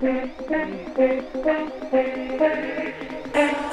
Thank you.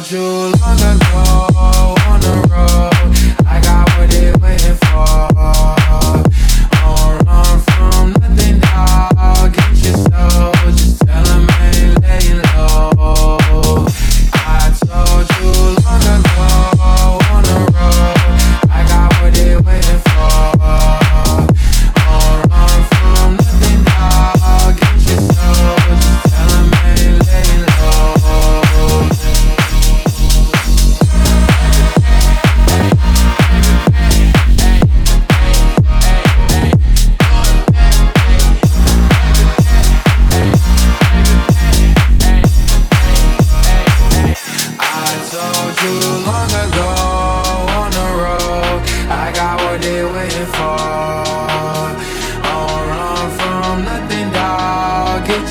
module.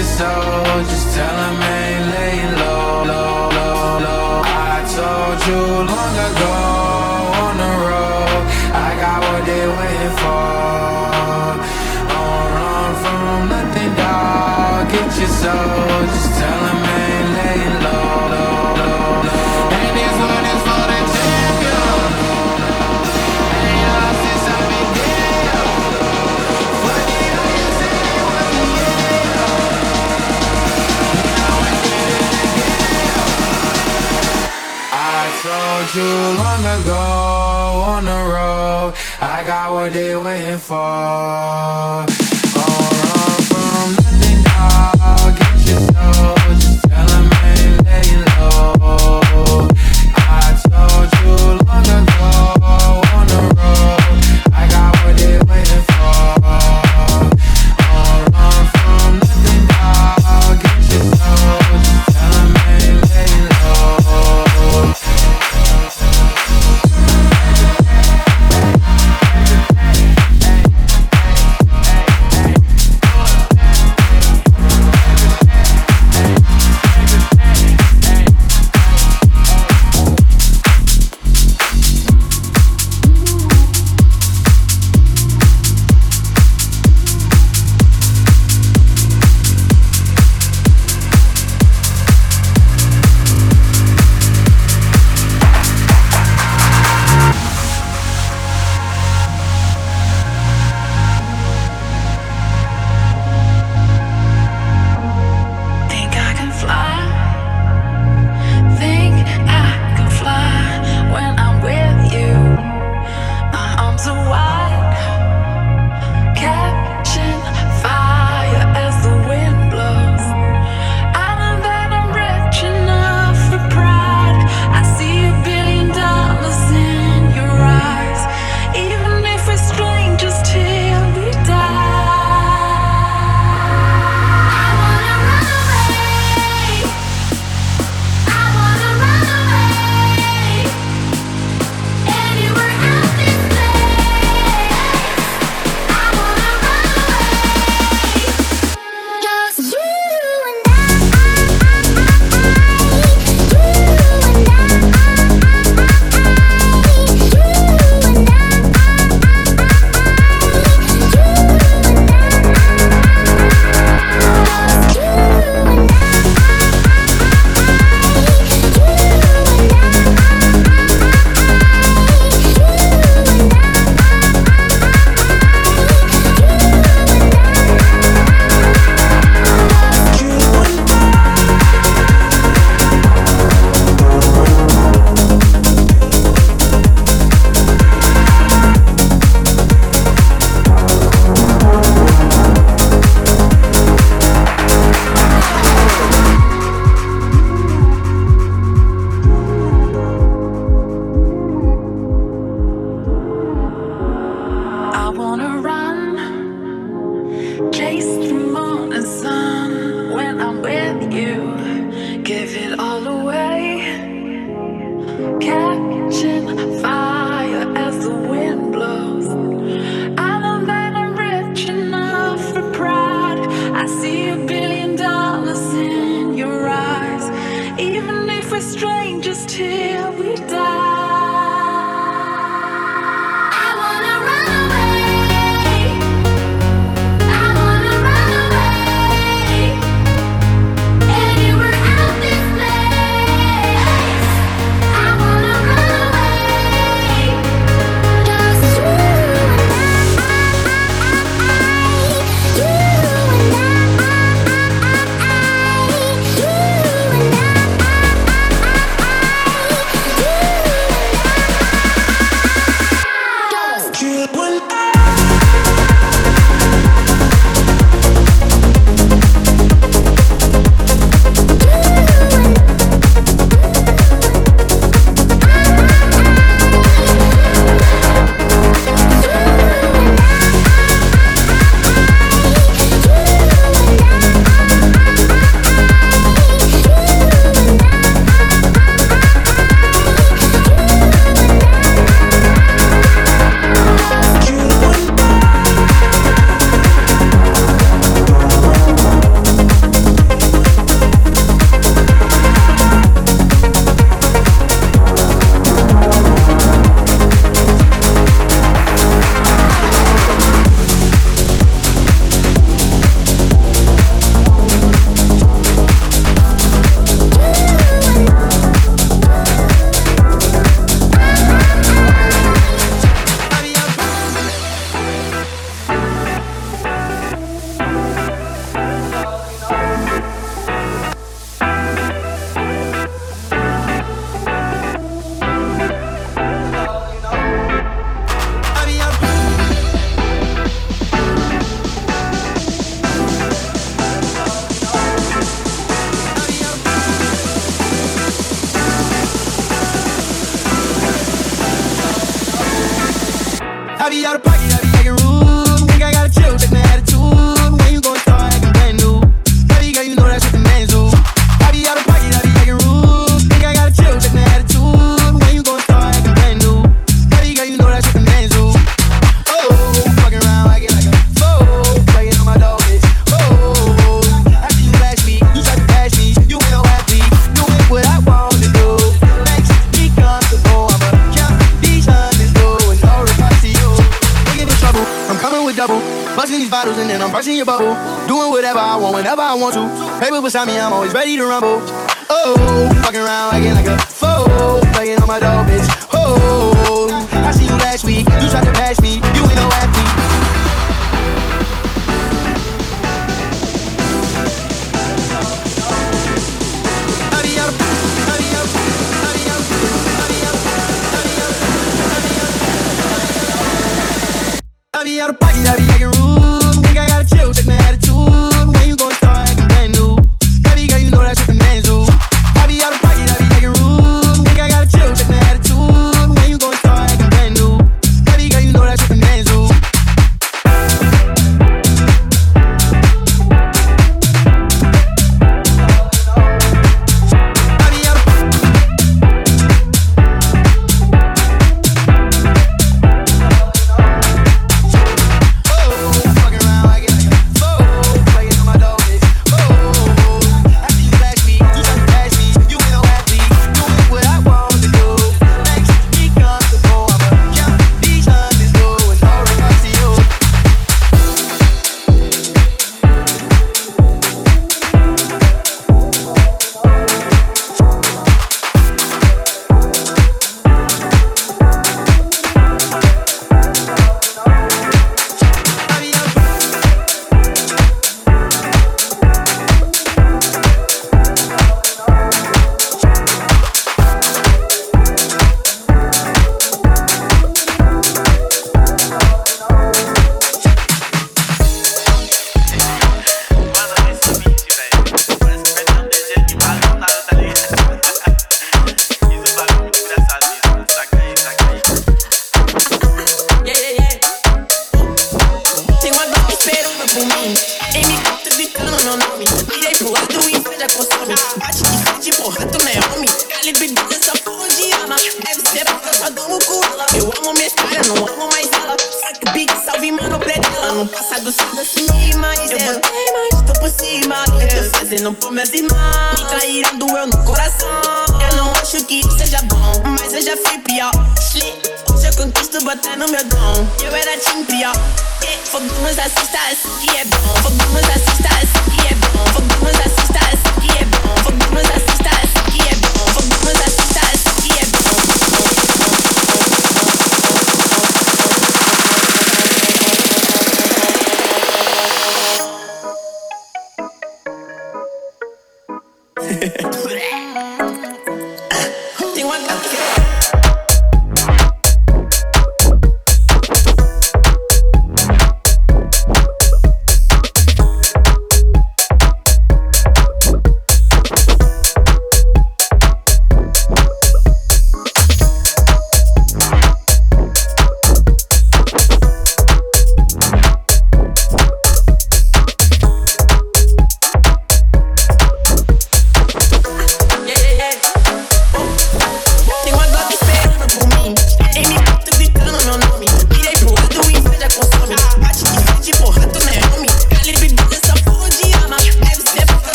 your soul, just tell him what they waiting for. whatever I want, whenever I want to. Paper beside me, I'm always ready to rumble. Oh, fucking around acting like a fool, playing on my dope, bitch. Oh, I see you last week, you tried to pass me. You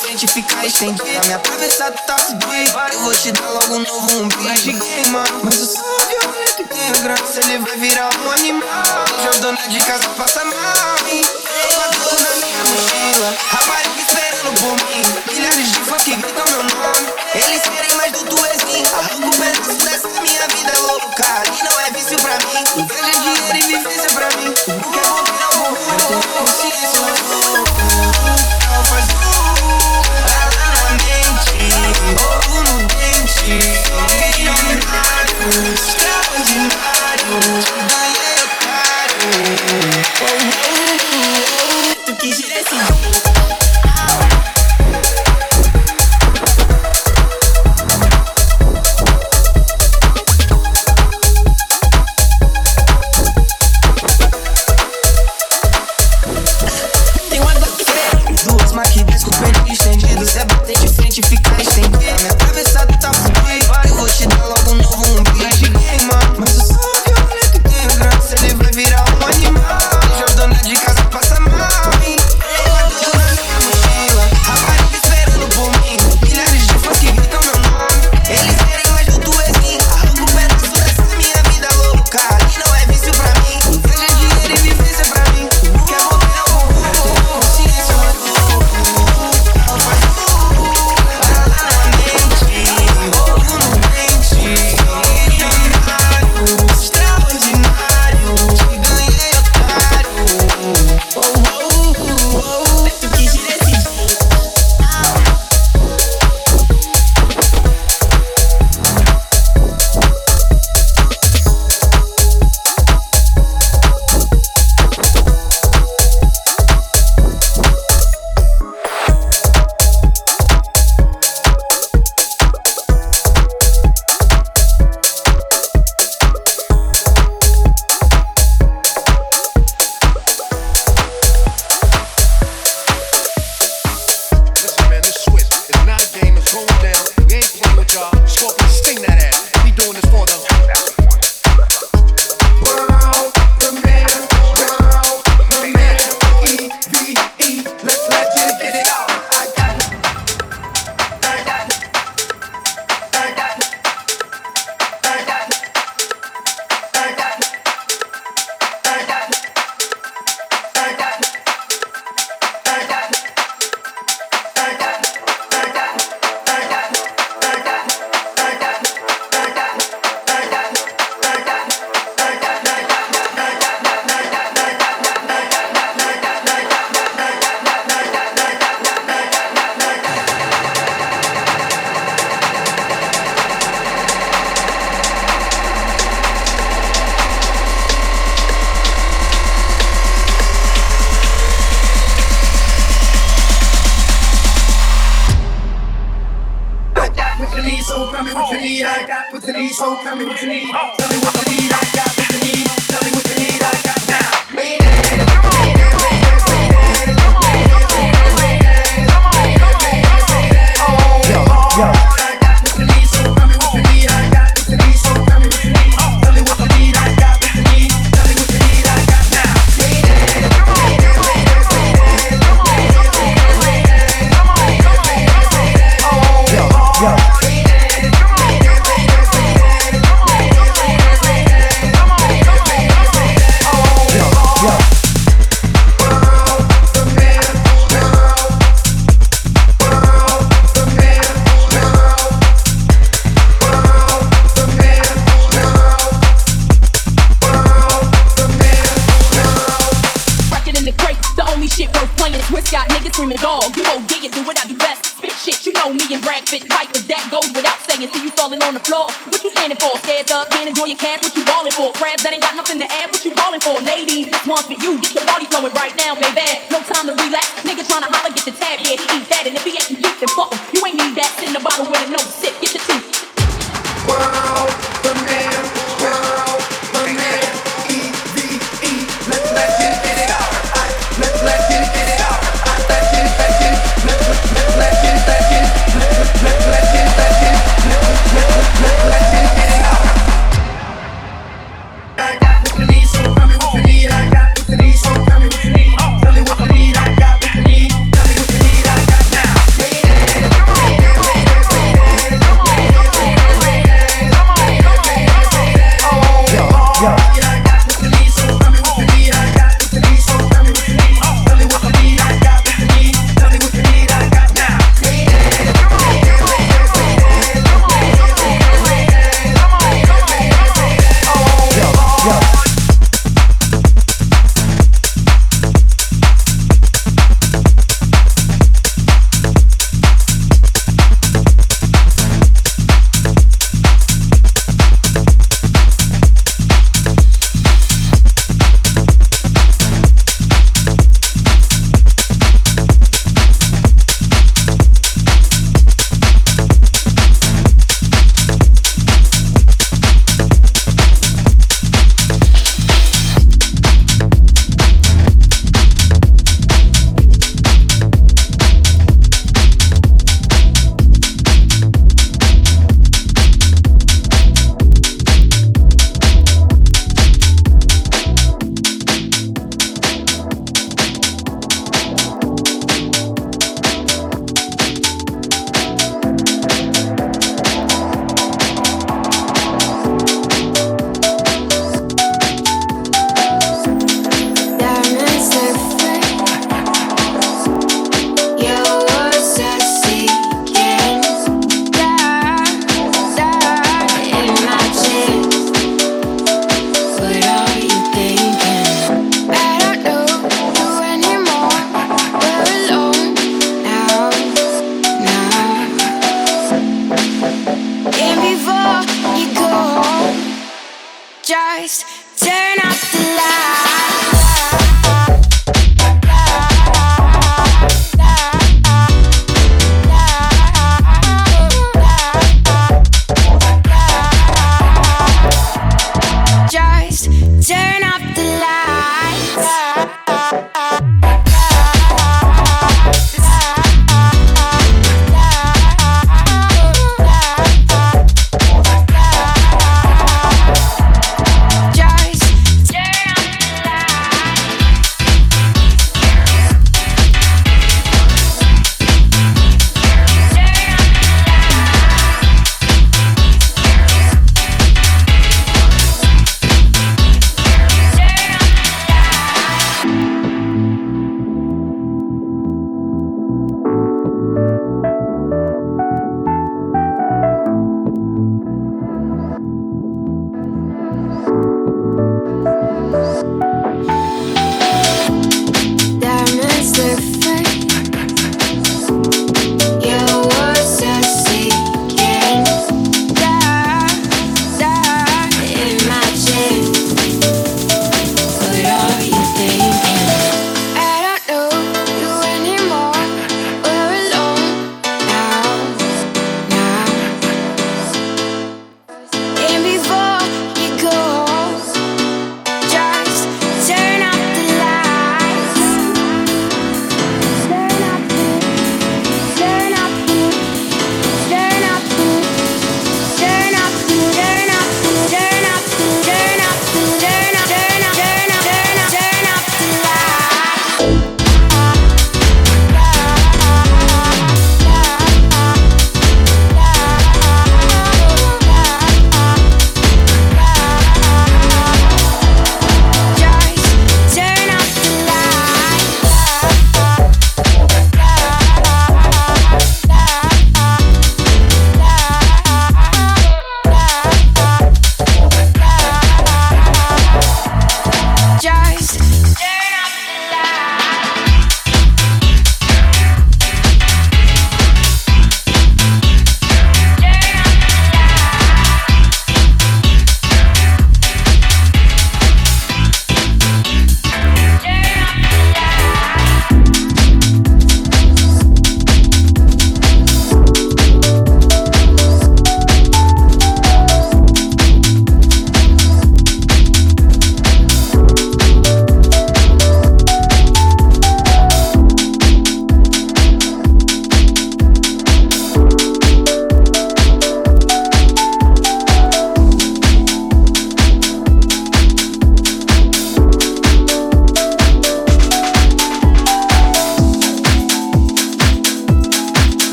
frente ficar estendida Minha cabeça tá doida Eu vou te dar logo um novo umbigo. Mas de queima, mas o sabe olha que tem graça. Ele vai virar um animal. Já dona de casa passa mal hein? adoro na minha mochila. Rapariga esperando por mim. Milhares de fãs que gritam meu nome. Eles querem mais do tu exim Arranca um pedaço dessa minha vida louca. E não é vício pra mim. Inveja, dinheiro e vivência pra mim. O que é tenho que não Eu tenho consciência é need, so oh. tell me what you need. I got what you need, so tell me what you need. Tell me what you need, I got what you need. Tell me what you need, I got now.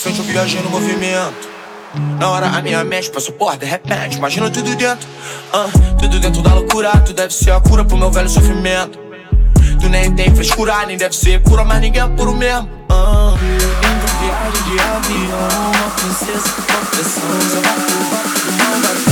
Frente, eu viajei no movimento. Na hora a minha mente passou, porra, de repente, imagina tudo dentro. ah, tudo dentro da loucura, tu deve ser a cura pro meu velho sofrimento. Tu nem tem frescura, nem deve ser cura, mas ninguém é puro mesmo. ah. Indo viagem de avião, uma princesa com proteção, barco, barco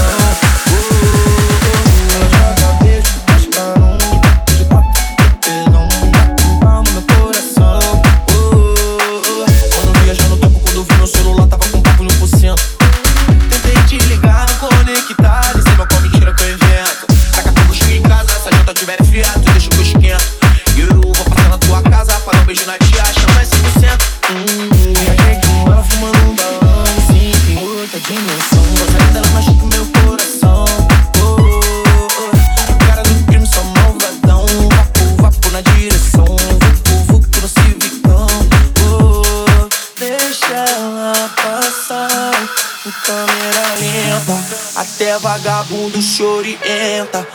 chorienta.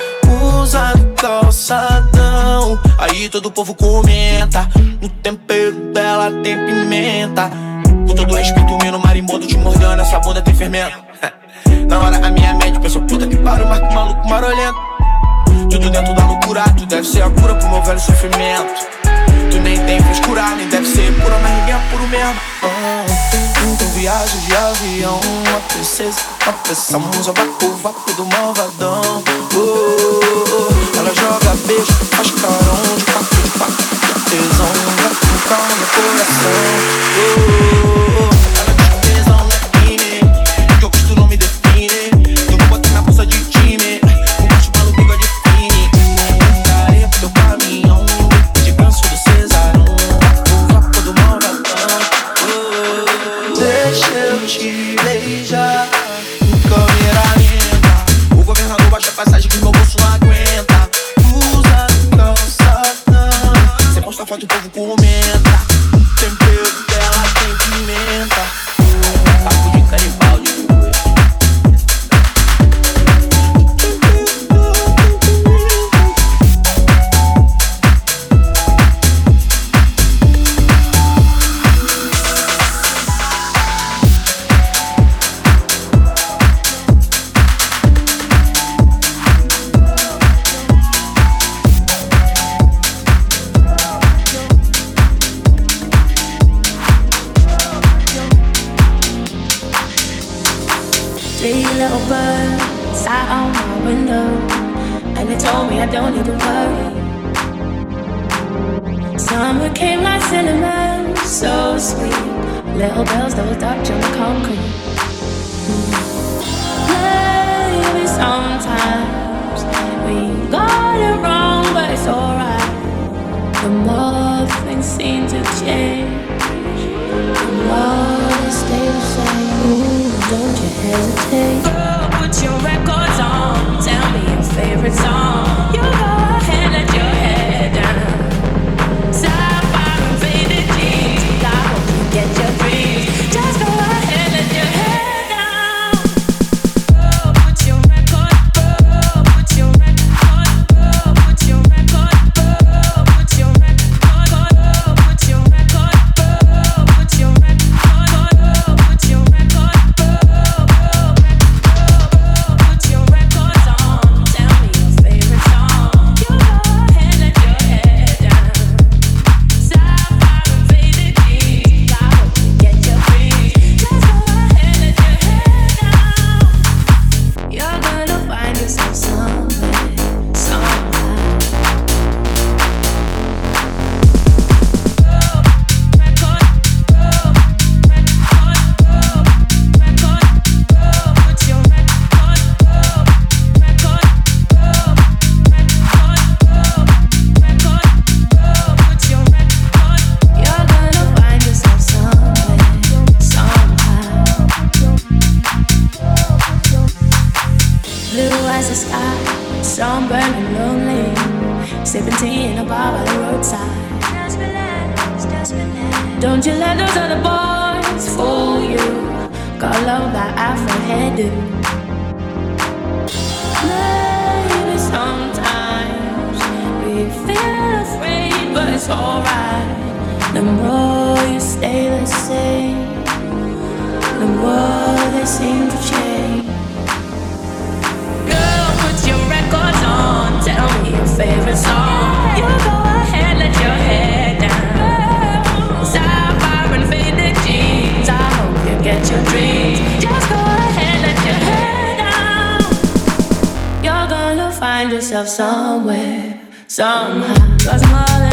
Usa calçadão, aí todo o povo comenta. No tempero dela tem pimenta. Com todo respeito, menino marimbondo te mordendo, essa bunda tem fermento. Na hora a minha mente pensou, puta que pariu, marco maluco marolento. Tudo dentro da loucura, tu deve ser a cura pro meu velho sofrimento. Tu nem tem frescura, nem deve ser pura, mas ninguém é puro mesmo. Ah, viagem de avião, uma princesa, uma pressão, só vapo, vapo do malvadão. Oh, oh, oh. Ela joga beijo, faz carão de quatro, de quatro, de tesão, vai com calma no coração. Oh, oh, oh. Summer came like cinnamon, so sweet. Little bells that will touch on the concrete. Maybe sometimes we got it wrong, but it's alright. The more things seem to change, the more they stay the same. Don't you hesitate. Girl, put your records on. Tell me your favorite song. You Blue as the sky, sunburned and lonely. Sipping tea in a bar by the roadside. Don't you let those other boys fool you. Got love that Afro hairdo. Maybe sometimes we feel afraid, but it's alright. The more you stay the same, the more they seem to change. On. Tell me your favorite song. You go ahead, let your head down. Sapphire and faded jeans. I hope you get your dreams. Just go ahead, let your head down. You're gonna find yourself somewhere, somehow. Cause more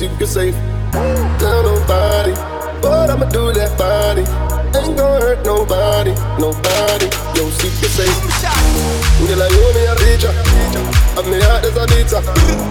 secret safe. Tell nobody, but I'ma do that body. Ain't gonna hurt nobody, nobody. Yo, secret safe. Nila yo mi a rica, a mi a desa